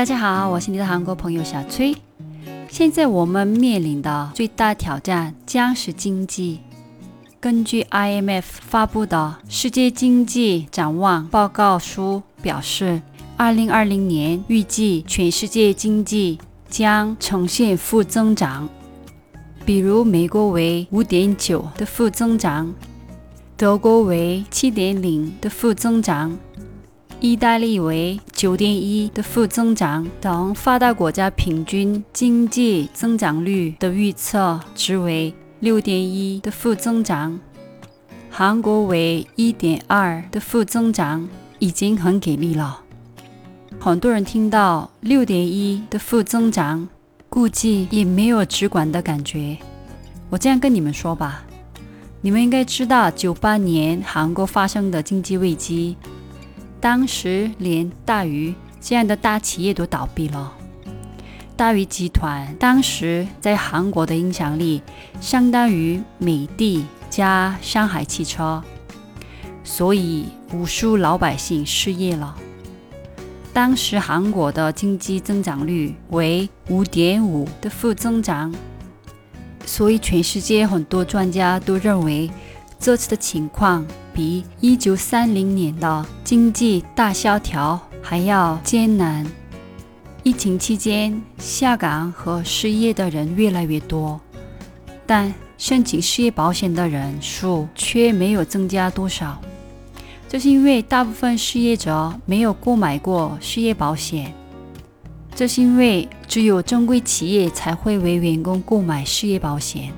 大家好，我是你的韩国朋友小崔。现在我们面临的最大挑战将是经济。根据 IMF 发布的世界经济展望报告书表示，二零二零年预计全世界经济将呈现负增长。比如，美国为五点九的负增长，德国为七点零的负增长。意大利为九点一的负增长等发达国家平均经济增长率的预测值为六点一的负增长，韩国为一点二的负增长已经很给力了。很多人听到六点一的负增长，估计也没有直观的感觉。我这样跟你们说吧，你们应该知道九八年韩国发生的经济危机。当时连大宇这样的大企业都倒闭了。大宇集团当时在韩国的影响力相当于美的加上海汽车，所以无数老百姓失业了。当时韩国的经济增长率为五点五的负增长，所以全世界很多专家都认为这次的情况。比一九三零年的经济大萧条还要艰难。疫情期间，下岗和失业的人越来越多，但申请失业保险的人数却没有增加多少。这是因为大部分失业者没有购买过失业保险。这是因为只有正规企业才会为员工购买失业保险。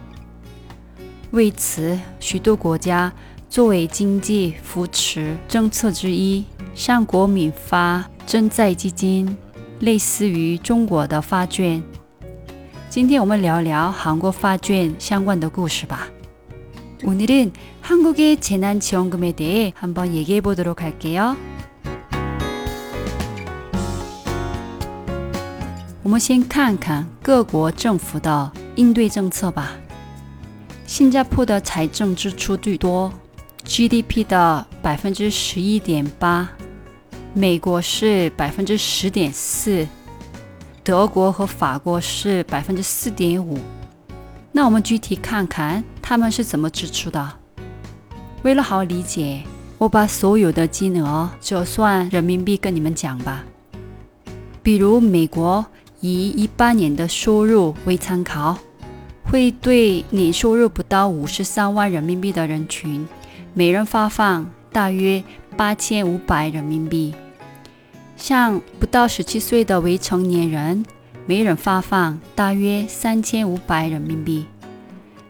为此，许多国家。作为经济扶持政策之一，向国民发赈灾基金，类似于中国的发券。今天我们聊聊韩国发券相关的故事吧。오늘은한국의재난지원금에대해한번얘기해보도록할게요我们先看看各国政府的应对政策吧。新加坡的财政支出最多。 GDP 的百分之十一点八，美国是百分之十点四，德国和法国是百分之四点五。那我们具体看看他们是怎么支出的。为了好理解，我把所有的金额折算人民币跟你们讲吧。比如美国以一八年的收入为参考，会对年收入不到五十三万人民币的人群。每人发放大约八千五百人民币，像不到十七岁的未成年人，每人发放大约三千五百人民币。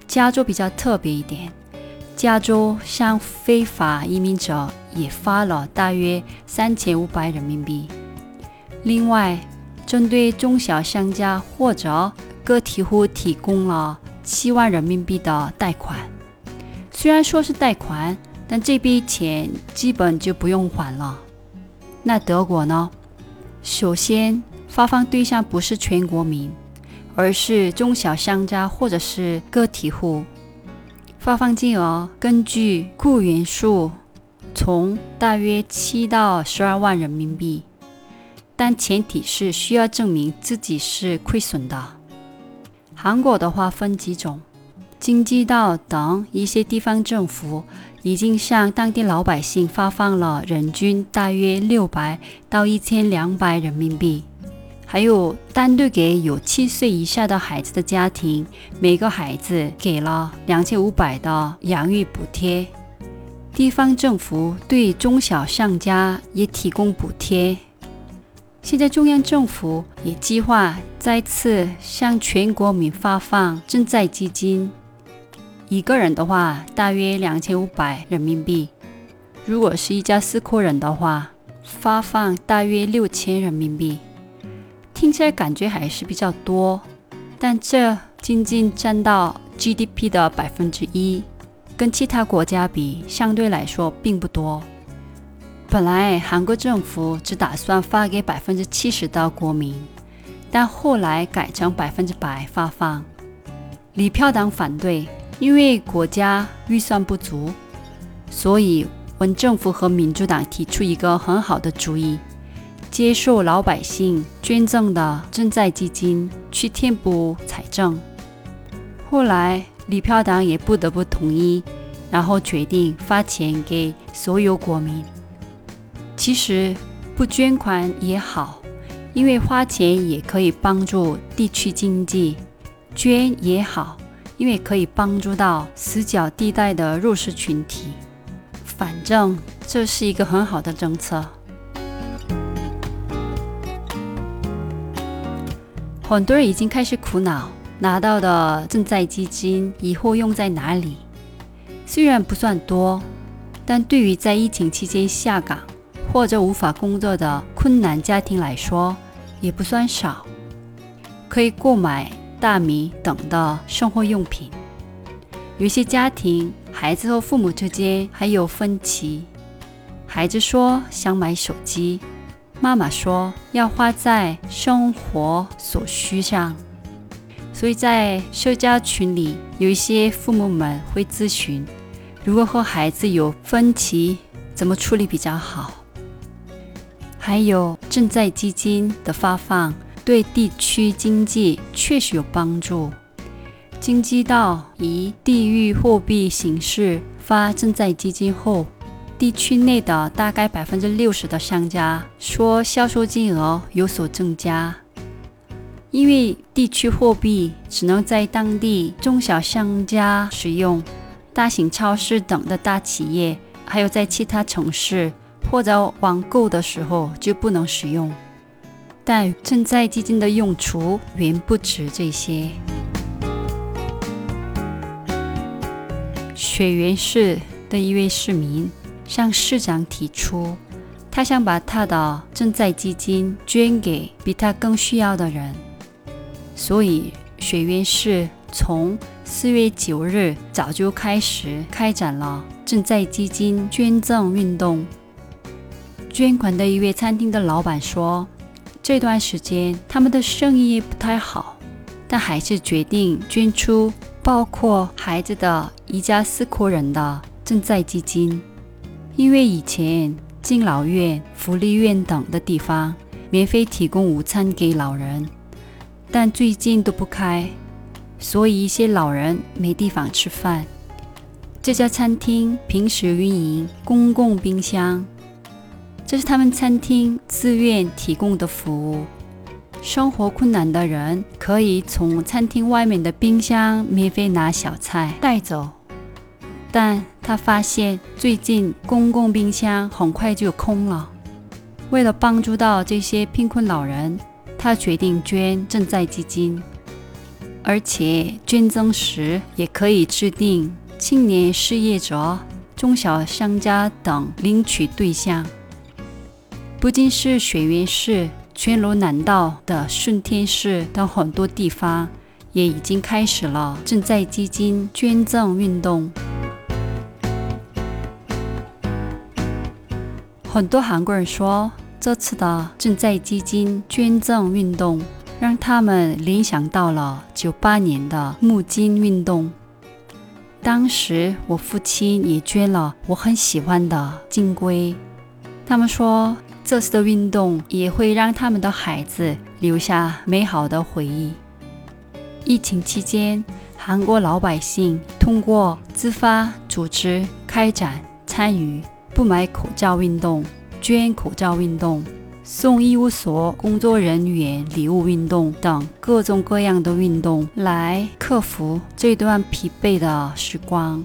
加州比较特别一点，加州向非法移民者也发了大约三千五百人民币。另外，针对中小商家或者个体户提供了七万人民币的贷款。虽然说是贷款，但这笔钱基本就不用还了。那德国呢？首先，发放对象不是全国民，而是中小商家或者是个体户。发放金额根据雇员数，从大约七到十二万人民币，但前提是需要证明自己是亏损的。韩国的话分几种。京畿道等一些地方政府已经向当地老百姓发放了人均大约六百到一千两百人民币，还有单独给有七岁以下的孩子的家庭，每个孩子给了两千五百的养育补贴。地方政府对中小商家也提供补贴。现在中央政府也计划再次向全国民发放赈灾基金。一个人的话，大约两千五百人民币；如果是一家四口人的话，发放大约六千人民币。听起来感觉还是比较多，但这仅仅占到 GDP 的百分之一，跟其他国家比，相对来说并不多。本来韩国政府只打算发给百分之七十的国民，但后来改成百分之百发放。李票党反对。因为国家预算不足，所以文政府和民主党提出一个很好的主意，接受老百姓捐赠的赈灾基金去填补财政。后来李票党也不得不同意，然后决定发钱给所有国民。其实不捐款也好，因为花钱也可以帮助地区经济；捐也好，因为可以帮助到死角地带的弱势群体。反正这是一个很好的政策。很多人已经开始苦恼，拿到的赈灾基金以后用在哪里？虽然不算多，但对于在疫情期间下岗或者无法工作的困难家庭来说，也不算少，可以购买大米等的生活用品。有些家庭。孩子和父母之间还有分歧。孩子说想买手机，妈妈说要花在生活所需上。所以在社交群里，有一些父母们会咨询：如果和孩子有分歧，怎么处理比较好？还有赈灾基金的发放，对地区经济确实有帮助。经济道以地域货币形式发赈灾基金后，地区内的大概百分之六十的商家说销售金额有所增加。因为地区货币只能在当地中小商家使用，大型超市等的大企业，还有在其他城市或者网购的时候就不能使用。但赈灾基金的用处远不止这些。水源市的一位市民向市长提出，他想把他的赈灾基金捐给比他更需要的人，所以水源市从四月九日早就开始开展了赈灾基金捐赠运动。捐款的一位餐厅的老板说，这段时间他们的生意不太好，但还是决定捐出。包括孩子的一家四口人的赈灾基金，因为以前敬老院、福利院等的地方免费提供午餐给老人，但最近都不开，所以一些老人没地方吃饭。这家餐厅平时运营公共冰箱，这是他们餐厅自愿提供的服务。生活困难的人可以从餐厅外面的冰箱免费拿小菜带走，但他发现最近公共冰箱很快就空了。为了帮助到这些贫困老人，他决定捐赈灾基金，而且捐赠时也可以制定青年失业者、中小商家等领取对象。不仅是水源市。全罗南道的顺天市等很多地方也已经开始了赈灾基金捐赠运动。很多韩国人说，这次的赈灾基金捐赠运动让他们联想到了九八年的募金运动。当时我父亲也捐了我很喜欢的金龟。他们说。这次的运动也会让他们的孩子留下美好的回忆。疫情期间，韩国老百姓通过自发组织开展参与不买口罩运动、捐口罩运动、送医务所工作人员礼物运动等各种各样的运动，来克服这段疲惫的时光。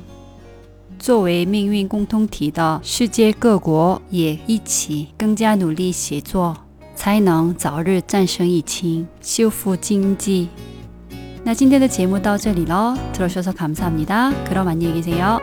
作为命运共同体的世界各国也一起更加努力协作，才能早日战胜疫情，修复经济。那今天的节目到这里喽，들어주셔서감사합니다그럼안녕히계세요